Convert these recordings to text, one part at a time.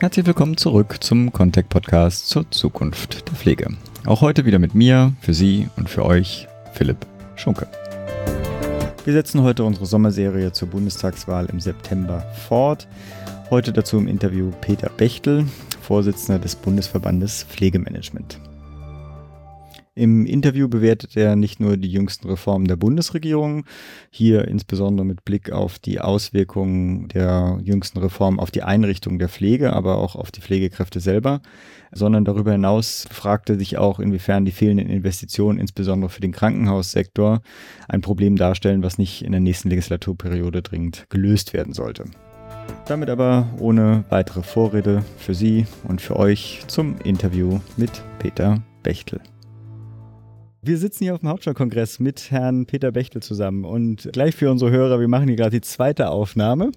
Herzlich willkommen zurück zum Contact Podcast zur Zukunft der Pflege. Auch heute wieder mit mir, für Sie und für euch, Philipp Schunke. Wir setzen heute unsere Sommerserie zur Bundestagswahl im September fort. Heute dazu im Interview Peter Bechtel, Vorsitzender des Bundesverbandes Pflegemanagement. Im Interview bewertet er nicht nur die jüngsten Reformen der Bundesregierung, hier insbesondere mit Blick auf die Auswirkungen der jüngsten Reformen auf die Einrichtung der Pflege, aber auch auf die Pflegekräfte selber, sondern darüber hinaus fragte sich auch, inwiefern die fehlenden Investitionen, insbesondere für den Krankenhaussektor, ein Problem darstellen, was nicht in der nächsten Legislaturperiode dringend gelöst werden sollte. Damit aber ohne weitere Vorrede für Sie und für euch zum Interview mit Peter Bechtel. Wir sitzen hier auf dem Hauptstadtkongress mit Herrn Peter Bechtel zusammen und gleich für unsere Hörer, wir machen hier gerade die zweite Aufnahme,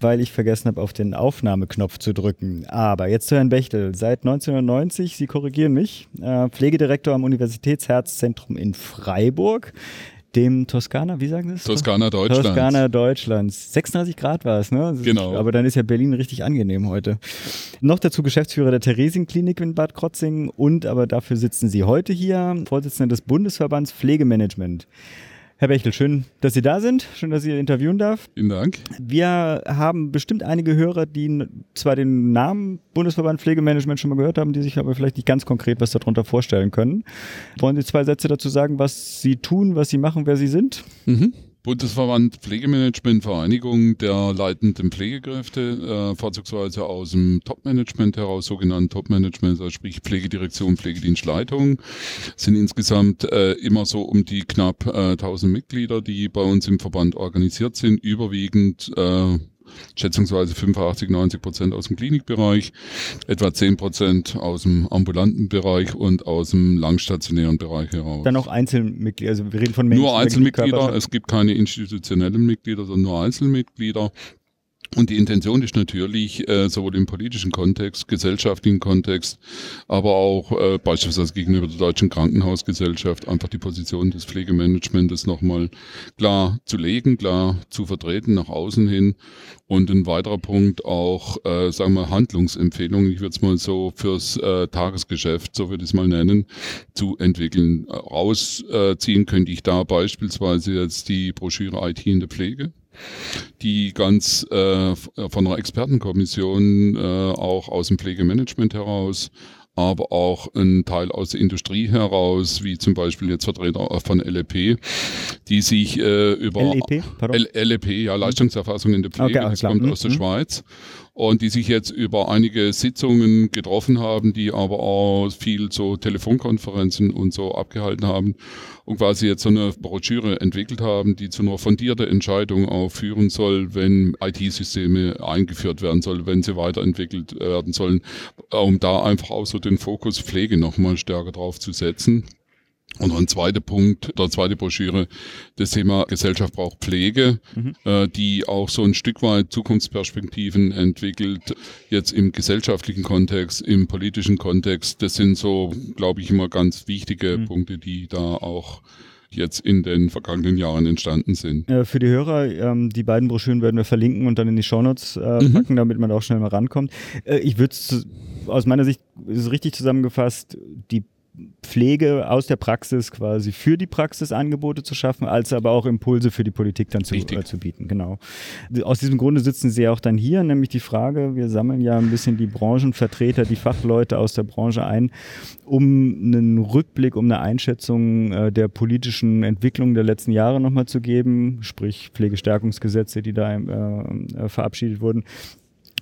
weil ich vergessen habe, auf den Aufnahmeknopf zu drücken. Aber jetzt zu Herrn Bechtel. Seit 1990, Sie korrigieren mich, äh, Pflegedirektor am Universitätsherzzentrum in Freiburg dem Toskana, wie sagen Sie es? Toskana Deutschlands. Toskana Deutschlands. 36 Grad war es, ne? Genau. Aber dann ist ja Berlin richtig angenehm heute. Noch dazu Geschäftsführer der Theresienklinik in Bad Krotzing und aber dafür sitzen Sie heute hier, Vorsitzender des Bundesverbands Pflegemanagement. Herr Bechtel, schön, dass Sie da sind. Schön, dass ich Sie interviewen darf. Vielen Dank. Wir haben bestimmt einige Hörer, die zwar den Namen Bundesverband Pflegemanagement schon mal gehört haben, die sich aber vielleicht nicht ganz konkret was darunter vorstellen können. Wollen Sie zwei Sätze dazu sagen, was Sie tun, was Sie machen, wer Sie sind? Mhm. Bundesverband Pflegemanagement, Vereinigung der leitenden Pflegekräfte, äh, vorzugsweise aus dem Topmanagement heraus, sogenannten Topmanagement, also sprich Pflegedirektion, Pflegedienstleitung, sind insgesamt äh, immer so um die knapp äh, 1000 Mitglieder, die bei uns im Verband organisiert sind, überwiegend äh, schätzungsweise 85, 90 Prozent aus dem Klinikbereich, etwa 10 Prozent aus dem ambulanten Bereich und aus dem langstationären Bereich heraus. Dann auch Einzelmitglieder, also wir reden von Menschen. Nur Einzelmitglieder, es gibt keine institutionellen Mitglieder, sondern nur Einzelmitglieder. Und die Intention ist natürlich, äh, sowohl im politischen Kontext, gesellschaftlichen Kontext, aber auch äh, beispielsweise gegenüber der Deutschen Krankenhausgesellschaft einfach die Position des Pflegemanagements nochmal klar zu legen, klar zu vertreten nach außen hin. Und ein weiterer Punkt auch, äh, sagen wir, Handlungsempfehlungen, ich würde es mal so fürs äh, Tagesgeschäft, so würde ich es mal nennen, zu entwickeln. Rausziehen könnte ich da beispielsweise jetzt die Broschüre IT in der Pflege die ganz äh, von einer Expertenkommission äh, auch aus dem Pflegemanagement heraus aber auch ein Teil aus der Industrie heraus, wie zum Beispiel jetzt Vertreter von LEP, die sich äh, über LEP, LEP, ja, Leistungserfassung in der Pflege, okay, das kommt mhm. aus der mhm. Schweiz, und die sich jetzt über einige Sitzungen getroffen haben, die aber auch viel so Telefonkonferenzen und so abgehalten haben und quasi jetzt so eine Broschüre entwickelt haben, die zu einer fundierten Entscheidung auch führen soll, wenn IT-Systeme eingeführt werden sollen, wenn sie weiterentwickelt werden sollen, um da einfach auch so den Fokus Pflege nochmal stärker drauf zu setzen. Und ein zweiter Punkt, der zweite Broschüre, das Thema Gesellschaft braucht Pflege, mhm. äh, die auch so ein Stück weit Zukunftsperspektiven entwickelt, jetzt im gesellschaftlichen Kontext, im politischen Kontext. Das sind so, glaube ich, immer ganz wichtige mhm. Punkte, die da auch jetzt in den vergangenen Jahren entstanden sind. Äh, für die Hörer, ähm, die beiden Broschüren werden wir verlinken und dann in die Shownotes äh, mhm. packen, damit man auch schnell mal rankommt. Äh, ich würde es aus meiner Sicht ist es richtig zusammengefasst, die Pflege aus der Praxis quasi für die Praxis Angebote zu schaffen, als aber auch Impulse für die Politik dann zu, äh, zu bieten. Genau. Aus diesem Grunde sitzen Sie auch dann hier, nämlich die Frage, wir sammeln ja ein bisschen die Branchenvertreter, die Fachleute aus der Branche ein, um einen Rückblick, um eine Einschätzung äh, der politischen Entwicklung der letzten Jahre nochmal zu geben, sprich Pflegestärkungsgesetze, die da äh, äh verabschiedet wurden,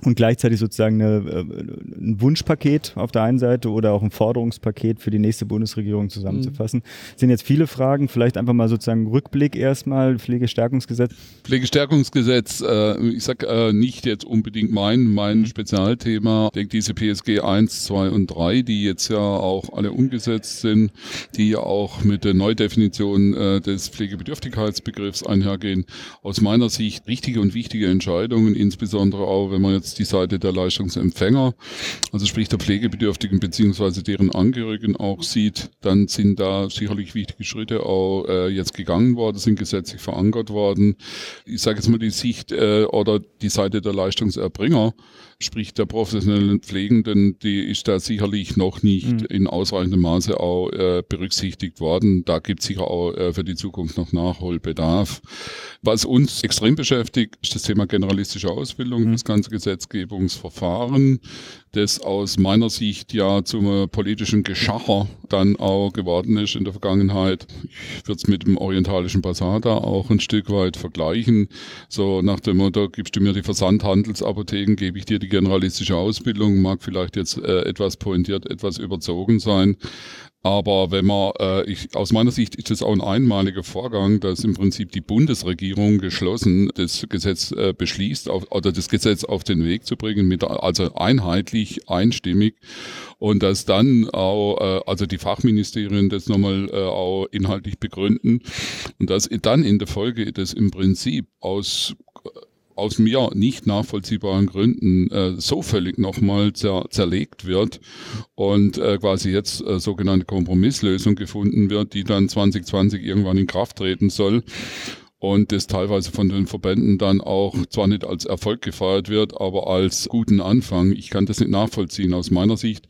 und gleichzeitig sozusagen eine, äh, ein Wunschpaket auf der einen Seite oder auch ein Forderungspaket für die nächste Bundesregierung zusammenzufassen. Mhm. Sind jetzt viele Fragen, vielleicht einfach mal sozusagen Rückblick erstmal, Pflegestärkungsgesetz. Pflegestärkungsgesetz, äh, ich sag äh, nicht jetzt unbedingt mein, mein mhm. Spezialthema. Ich denke, diese PSG 1, 2 und 3, die jetzt ja auch alle umgesetzt sind, die ja auch mit der Neudefinition äh, des Pflegebedürftigkeitsbegriffs einhergehen, aus meiner Sicht richtige und wichtige Entscheidungen, insbesondere auch, wenn man jetzt jetzt die Seite der Leistungsempfänger, also sprich der Pflegebedürftigen beziehungsweise deren Angehörigen auch sieht, dann sind da sicherlich wichtige Schritte auch äh, jetzt gegangen worden, sind gesetzlich verankert worden. Ich sage jetzt mal die Sicht äh, oder die Seite der Leistungserbringer, sprich der professionellen Pflegenden, die ist da sicherlich noch nicht mhm. in ausreichendem Maße auch äh, berücksichtigt worden. Da gibt es sicher auch äh, für die Zukunft noch Nachholbedarf. Was uns extrem beschäftigt, ist das Thema generalistische Ausbildung, mhm. das ganze Gesetzgebungsverfahren, das aus meiner Sicht ja zum politischen Geschacher dann auch geworden ist in der Vergangenheit. Ich würde es mit dem orientalischen Basar da auch ein Stück weit vergleichen. So nach dem Motto, gibst du mir die Versandhandelsapotheken, gebe ich dir die generalistische Ausbildung, mag vielleicht jetzt äh, etwas pointiert, etwas überzogen sein. Aber wenn man, äh, ich, aus meiner Sicht ist das auch ein einmaliger Vorgang, dass im Prinzip die Bundesregierung geschlossen das Gesetz äh, beschließt auf, oder das Gesetz auf den Weg zu bringen, mit, also einheitlich, einstimmig. Und dass dann auch, äh, also die Fachministerien das nochmal äh, auch inhaltlich begründen. Und dass dann in der Folge das im Prinzip aus aus mir nicht nachvollziehbaren Gründen äh, so völlig nochmal zer zerlegt wird und äh, quasi jetzt äh, sogenannte Kompromisslösung gefunden wird, die dann 2020 irgendwann in Kraft treten soll und das teilweise von den Verbänden dann auch zwar nicht als Erfolg gefeiert wird, aber als guten Anfang. Ich kann das nicht nachvollziehen. Aus meiner Sicht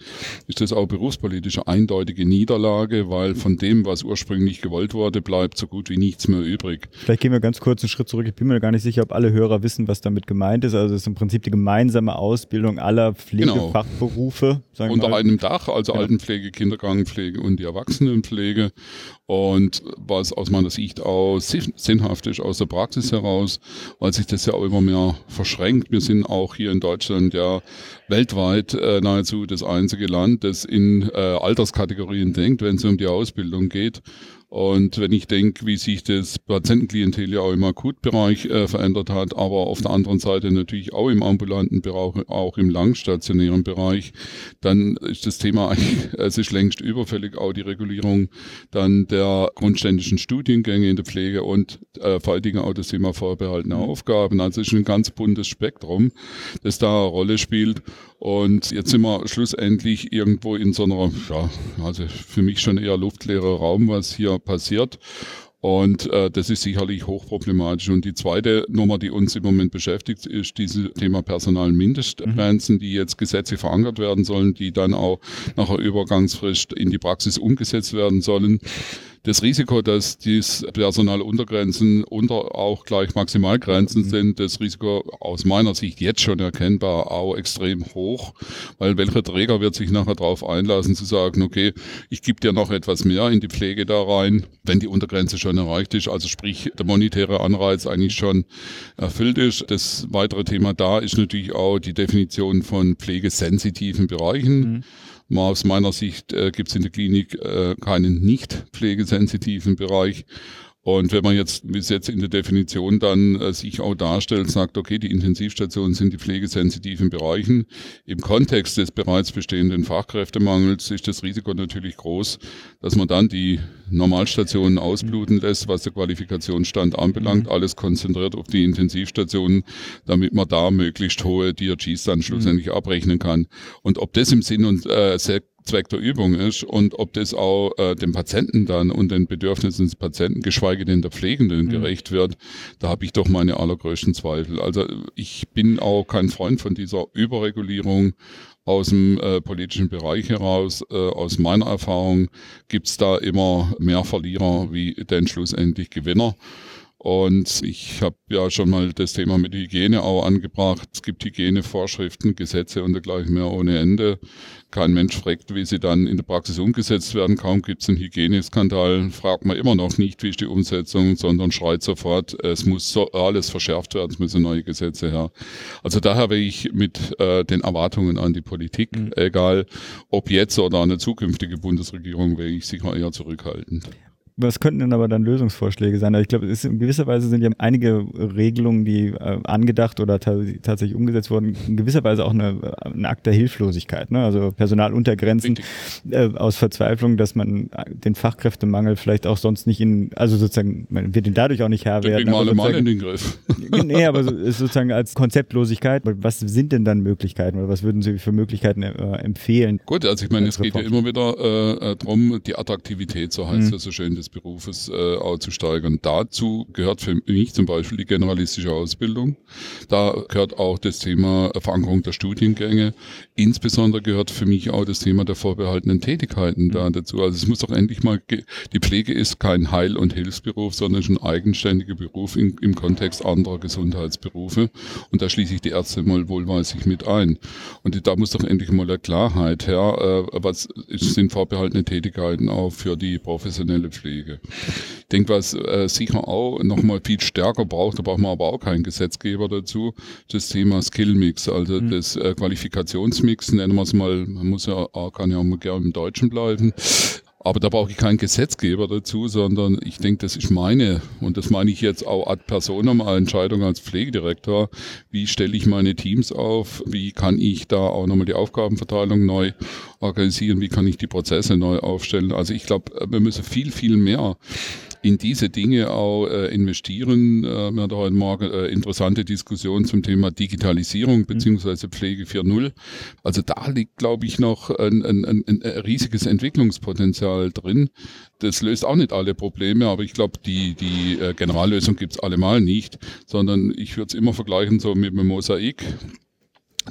ist das auch berufspolitische eindeutige Niederlage, weil von dem, was ursprünglich gewollt wurde, bleibt so gut wie nichts mehr übrig. Vielleicht gehen wir ganz kurz einen Schritt zurück. Ich bin mir gar nicht sicher, ob alle Hörer wissen, was damit gemeint ist. Also es ist im Prinzip die gemeinsame Ausbildung aller Pflegefachberufe. Genau. Unter einem Dach, also genau. Altenpflege, Kindergartenpflege und die Erwachsenenpflege. Und was aus meiner Sicht auch sinnhaft ist aus der Praxis heraus, weil sich das ja auch immer mehr verschränkt. Wir sind auch hier in Deutschland ja weltweit äh, nahezu das einzige Land, das in äh, Alterskategorien denkt, wenn es um die Ausbildung geht. Und wenn ich denke, wie sich das Patientenklientel ja auch im Akutbereich äh, verändert hat, aber auf der anderen Seite natürlich auch im ambulanten Bereich, auch im langstationären Bereich, dann ist das Thema eigentlich, es ist längst überfällig, auch die Regulierung dann der grundständischen Studiengänge in der Pflege und äh, vor allen Dingen auch das Thema vorbehaltene mhm. Aufgaben. Also es ist ein ganz buntes Spektrum, das da eine Rolle spielt. Und jetzt sind wir schlussendlich irgendwo in so einer, ja, also für mich schon eher luftleerer Raum, was hier passiert. Und äh, das ist sicherlich hochproblematisch. Und die zweite Nummer, die uns im Moment beschäftigt, ist dieses Thema Personalmindestgrenzen, mhm. die jetzt gesetzlich verankert werden sollen, die dann auch nach einer Übergangsfrist in die Praxis umgesetzt werden sollen das Risiko, dass dies Personaluntergrenzen unter auch gleich Maximalgrenzen mhm. sind, das Risiko aus meiner Sicht jetzt schon erkennbar auch extrem hoch, weil welcher Träger wird sich nachher darauf einlassen zu sagen, okay, ich gebe dir noch etwas mehr in die Pflege da rein, wenn die Untergrenze schon erreicht ist, also sprich der monetäre Anreiz eigentlich schon erfüllt ist. Das weitere Thema da ist natürlich auch die Definition von pflegesensitiven Bereichen. Mhm. Mal aus meiner Sicht äh, gibt es in der Klinik äh, keinen nicht pflegesensitiven Bereich. Und wenn man jetzt, wie es jetzt in der Definition dann äh, sich auch darstellt, sagt, okay, die Intensivstationen sind die pflegesensitiven Bereichen. Im Kontext des bereits bestehenden Fachkräftemangels ist das Risiko natürlich groß, dass man dann die Normalstationen ausbluten lässt, was der Qualifikationsstand anbelangt, mhm. alles konzentriert auf die Intensivstationen, damit man da möglichst hohe DRGs dann schlussendlich mhm. abrechnen kann. Und ob das im Sinn und äh, Zweck der Übung ist und ob das auch äh, dem Patienten dann und den Bedürfnissen des Patienten, geschweige denn der Pflegenden, mhm. gerecht wird, da habe ich doch meine allergrößten Zweifel. Also ich bin auch kein Freund von dieser Überregulierung aus dem äh, politischen Bereich heraus. Äh, aus meiner Erfahrung gibt's da immer mehr Verlierer wie denn schlussendlich Gewinner. Und ich habe ja schon mal das Thema mit Hygiene auch angebracht. Es gibt Hygienevorschriften, Gesetze und dergleichen mehr ohne Ende. Kein Mensch fragt, wie sie dann in der Praxis umgesetzt werden. Kaum gibt es einen Hygieneskandal, fragt man immer noch nicht, wie ist die Umsetzung, sondern schreit sofort, es muss so alles verschärft werden, es müssen neue Gesetze her. Also daher wäre ich mit äh, den Erwartungen an die Politik, mhm. egal ob jetzt oder eine zukünftige Bundesregierung, wäre ich sicher eher zurückhaltend. Was könnten denn aber dann Lösungsvorschläge sein? Also ich glaube, in gewisser Weise sind ja einige Regelungen, die äh, angedacht oder tatsächlich umgesetzt wurden, in gewisser Weise auch eine, ein Akt der Hilflosigkeit. Ne? Also Personaluntergrenzen äh, aus Verzweiflung, dass man den Fachkräftemangel vielleicht auch sonst nicht in, also sozusagen, man wird ihn dadurch auch nicht Herr werden. Wir alle mal in den Griff. nee, aber so, sozusagen als Konzeptlosigkeit. Was sind denn dann Möglichkeiten oder was würden Sie für Möglichkeiten äh, empfehlen? Gut, also ich meine, es geht ja immer wieder äh, äh darum, die Attraktivität, so heißt mhm. es so schön, des Berufes äh, auch zu steigern. Dazu gehört für mich zum Beispiel die generalistische Ausbildung. Da gehört auch das Thema Verankerung der Studiengänge. Insbesondere gehört für mich auch das Thema der vorbehaltenen Tätigkeiten da dazu. Also es muss doch endlich mal, die Pflege ist kein Heil- und Hilfsberuf, sondern schon eigenständiger Beruf in, im Kontext anderer Gesundheitsberufe. Und da schließe ich die Ärzte mal wohlweislich mit ein. Und da muss doch endlich mal eine Klarheit her, äh, was sind vorbehaltene Tätigkeiten auch für die professionelle Pflege. Ich denke, was äh, sicher auch nochmal viel stärker braucht, da braucht man aber auch keinen Gesetzgeber dazu, das Thema Skillmix, also mhm. das äh, Qualifikationsmix, nennen wir es mal, man muss ja, kann ja auch mal gerne im Deutschen bleiben, aber da brauche ich keinen Gesetzgeber dazu, sondern ich denke, das ist meine, und das meine ich jetzt auch ad personam, eine Entscheidung als Pflegedirektor. Wie stelle ich meine Teams auf? Wie kann ich da auch nochmal die Aufgabenverteilung neu organisieren? Wie kann ich die Prozesse neu aufstellen? Also ich glaube, wir müssen viel, viel mehr in diese Dinge auch äh, investieren. Äh, wir hatten heute Morgen äh, interessante Diskussion zum Thema Digitalisierung mhm. beziehungsweise Pflege 4.0. Also da liegt, glaube ich, noch ein, ein, ein, ein riesiges Entwicklungspotenzial drin. Das löst auch nicht alle Probleme, aber ich glaube, die, die äh, Generallösung gibt's allemal nicht, sondern ich würde es immer vergleichen so mit einem Mosaik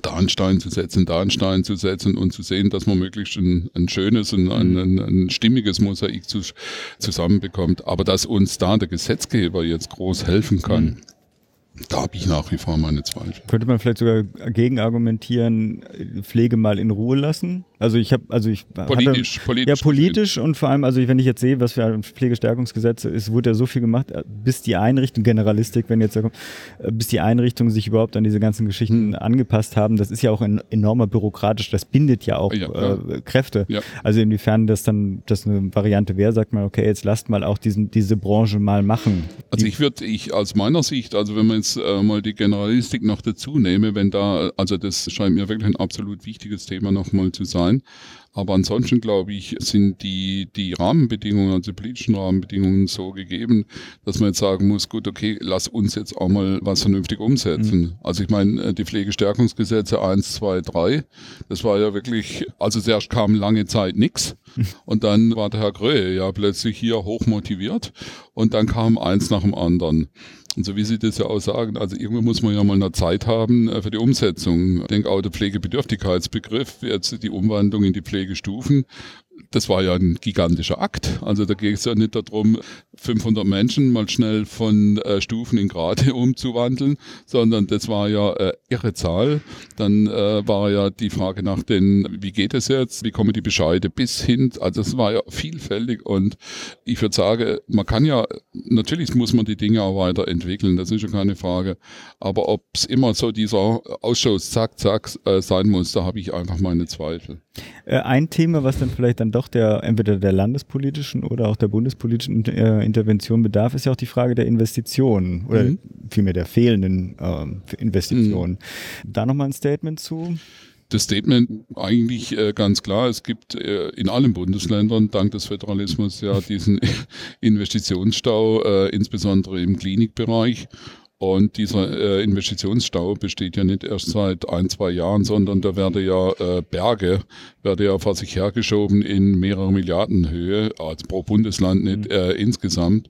da einen Stein zu setzen, da einen Stein zu setzen und zu sehen, dass man möglichst ein, ein schönes, ein, ein, ein, ein stimmiges Mosaik zu, zusammenbekommt. Aber dass uns da der Gesetzgeber jetzt groß helfen kann, mhm. Da habe ich nach wie vor meine Zweifel. Könnte man vielleicht sogar gegen argumentieren, Pflege mal in Ruhe lassen? Also ich habe, also ich politisch, hatte, politisch, ja politisch und vor allem, also wenn ich jetzt sehe, was für ein Pflegestärkungsgesetz ist, wurde ja so viel gemacht, bis die Einrichtung Generalistik, wenn jetzt da kommt, bis die Einrichtungen sich überhaupt an diese ganzen Geschichten mhm. angepasst haben. Das ist ja auch ein enormer bürokratisch. Das bindet ja auch ja, äh, Kräfte. Ja. Also inwiefern das dann das eine Variante wäre, sagt man, okay, jetzt lasst mal auch diesen diese Branche mal machen. Also ich würde, ich aus meiner Sicht, also wenn man jetzt äh, mal die Generalistik noch dazu nehme, wenn da, also das scheint mir wirklich ein absolut wichtiges Thema nochmal zu sein. Aber ansonsten glaube ich, sind die, die Rahmenbedingungen, also die politischen Rahmenbedingungen so gegeben, dass man jetzt sagen muss, gut, okay, lass uns jetzt auch mal was vernünftig umsetzen. Mhm. Also ich meine, äh, die Pflegestärkungsgesetze 1, 2, 3, das war ja wirklich, also zuerst kam lange Zeit nichts und dann war der Herr Gröhe ja plötzlich hier hochmotiviert und dann kam eins nach dem anderen. Und so wie Sie das ja auch sagen, also irgendwo muss man ja mal eine Zeit haben äh, für die Umsetzung. Ich denke auch der Pflegebedürftigkeitsbegriff, jetzt die Umwandlung in die Pflegestufen, das war ja ein gigantischer Akt. Also da geht es ja nicht darum, 500 Menschen mal schnell von äh, Stufen in Grade umzuwandeln, sondern das war ja äh, irre Zahl. Dann äh, war ja die Frage nach den, wie geht es jetzt, wie kommen die Bescheide bis hin, also es war ja vielfältig und ich würde sagen, man kann ja, natürlich muss man die Dinge auch weiterentwickeln, das ist ja keine Frage, aber ob es immer so dieser Ausschuss zack, zack äh, sein muss, da habe ich einfach meine Zweifel. Äh, ein Thema, was dann vielleicht dann doch der entweder der landespolitischen oder auch der bundespolitischen äh, Intervention bedarf, ist ja auch die Frage der Investitionen oder mhm. vielmehr der fehlenden äh, Investitionen. Mhm. Da nochmal ein Statement zu das Statement eigentlich äh, ganz klar. Es gibt äh, in allen Bundesländern dank des Föderalismus ja diesen Investitionsstau, äh, insbesondere im Klinikbereich. Und dieser äh, Investitionsstau besteht ja nicht erst seit ein, zwei Jahren, sondern da werden ja äh, Berge, werden ja vor sich hergeschoben in mehrere Milliarden Höhe, also pro Bundesland nicht mhm. äh, insgesamt.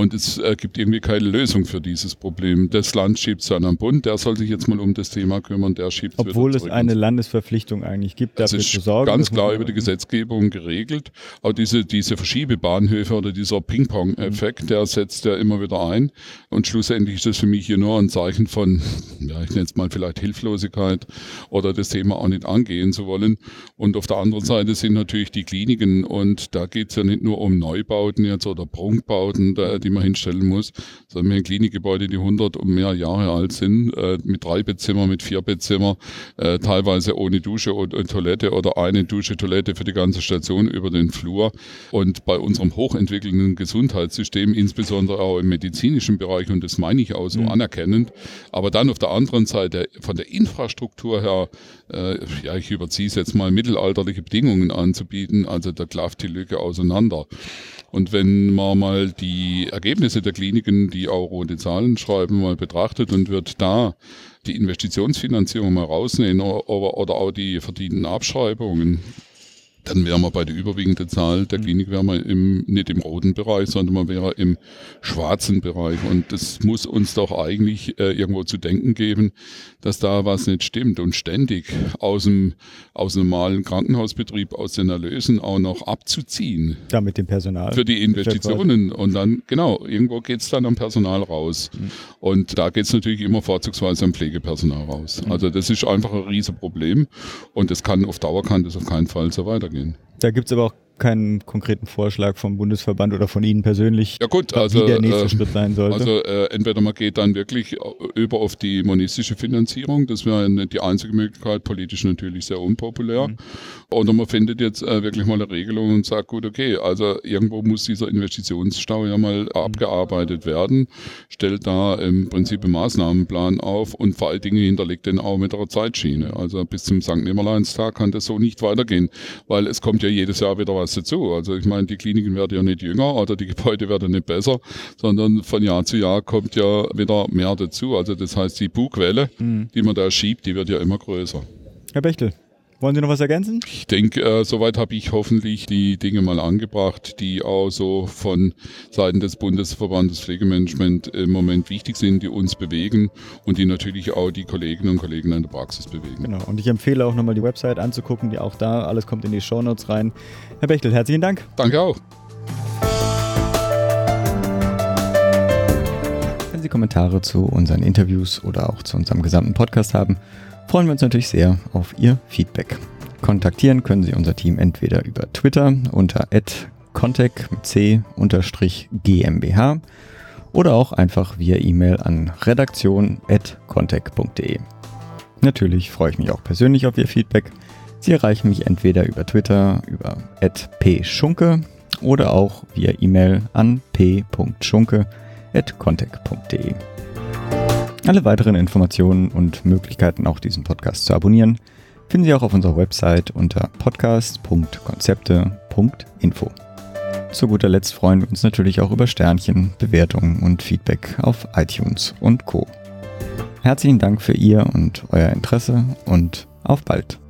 Und es äh, gibt irgendwie keine Lösung für dieses Problem. Das Land schiebt es dann am Bund, der soll sich jetzt mal um das Thema kümmern, der schiebt es Obwohl es eine Landesverpflichtung eigentlich gibt, dafür zu sorgen. Ganz klar über die Gesetzgebung geregelt. Aber diese, diese Verschiebebahnhöfe oder dieser Ping-Pong-Effekt, mhm. der setzt ja immer wieder ein. Und schlussendlich ist das für mich hier nur ein Zeichen von, ja, ich nenne es mal vielleicht Hilflosigkeit oder das Thema auch nicht angehen zu wollen. Und auf der anderen Seite sind natürlich die Kliniken und da geht es ja nicht nur um Neubauten jetzt oder Prunkbauten, da, die die man hinstellen muss, sondern wir haben Klinikgebäude, die 100 und mehr Jahre alt sind, äh, mit drei Bettzimmer, mit vier Bettzimmer, äh, teilweise ohne Dusche und, und, Toilette oder eine Dusche, Toilette für die ganze Station über den Flur. Und bei unserem hochentwickelnden Gesundheitssystem, insbesondere auch im medizinischen Bereich, und das meine ich auch so mhm. anerkennend, aber dann auf der anderen Seite von der Infrastruktur her, äh, ja, ich überziehe es jetzt mal, mittelalterliche Bedingungen anzubieten, also da klafft die Lücke auseinander. Und wenn man mal die Ergebnisse der Kliniken, die auch rote Zahlen schreiben, mal betrachtet und wird da die Investitionsfinanzierung mal rausnehmen oder, oder auch die verdienten Abschreibungen, dann wären wir bei der überwiegenden Zahl der mhm. Klinik wären wir im, nicht im roten Bereich, sondern man wäre im schwarzen Bereich. Und das muss uns doch eigentlich äh, irgendwo zu denken geben, dass da was nicht stimmt. Und ständig aus dem, aus dem normalen Krankenhausbetrieb, aus den Erlösen auch noch abzuziehen. Ja, mit dem Personal. Für die Investitionen. Und dann, genau, irgendwo geht's dann am Personal raus. Mhm. Und da geht's natürlich immer vorzugsweise am Pflegepersonal raus. Mhm. Also das ist einfach ein Riesenproblem. Und das kann auf Dauer kann das auf keinen Fall so weitergehen weitergehen. Da gibt es aber auch keinen konkreten Vorschlag vom Bundesverband oder von Ihnen persönlich, ja gut, also, wie der nächste äh, Schritt sein sollte? Also äh, entweder man geht dann wirklich über auf die monistische Finanzierung, das wäre die einzige Möglichkeit, politisch natürlich sehr unpopulär. Mhm. Oder man findet jetzt äh, wirklich mal eine Regelung und sagt, gut, okay, also irgendwo muss dieser Investitionsstau ja mal mhm. abgearbeitet werden, stellt da im Prinzip einen Maßnahmenplan auf und vor allen Dingen hinterlegt den auch mit einer Zeitschiene. Also bis zum St. Nimmerleinstag kann das so nicht weitergehen, weil es kommt ja jedes Jahr wieder was was dazu. Also ich meine, die Kliniken werden ja nicht jünger oder die Gebäude werden nicht besser, sondern von Jahr zu Jahr kommt ja wieder mehr dazu. Also das heißt, die Bugwelle, mhm. die man da schiebt, die wird ja immer größer. Herr Bechtel, wollen Sie noch was ergänzen? Ich denke, äh, soweit habe ich hoffentlich die Dinge mal angebracht, die auch so von Seiten des Bundesverbandes Pflegemanagement im Moment wichtig sind, die uns bewegen und die natürlich auch die Kolleginnen und Kollegen in der Praxis bewegen. Genau. Und ich empfehle auch nochmal die Website anzugucken, die auch da, alles kommt in die Shownotes rein. Herr Bechtel, herzlichen Dank. Danke auch. Wenn Sie Kommentare zu unseren Interviews oder auch zu unserem gesamten Podcast haben, freuen wir uns natürlich sehr auf Ihr Feedback. Kontaktieren können Sie unser Team entweder über Twitter unter contact mit c GmbH oder auch einfach via E-Mail an redaktion.contact.de. Natürlich freue ich mich auch persönlich auf Ihr Feedback. Sie erreichen mich entweder über Twitter über @pschunke oder auch via E-Mail an p.schunke@contact.de. Alle weiteren Informationen und Möglichkeiten, auch diesen Podcast zu abonnieren, finden Sie auch auf unserer Website unter podcast.konzepte.info. Zu guter Letzt freuen wir uns natürlich auch über Sternchen, Bewertungen und Feedback auf iTunes und Co. Herzlichen Dank für Ihr und euer Interesse und auf bald.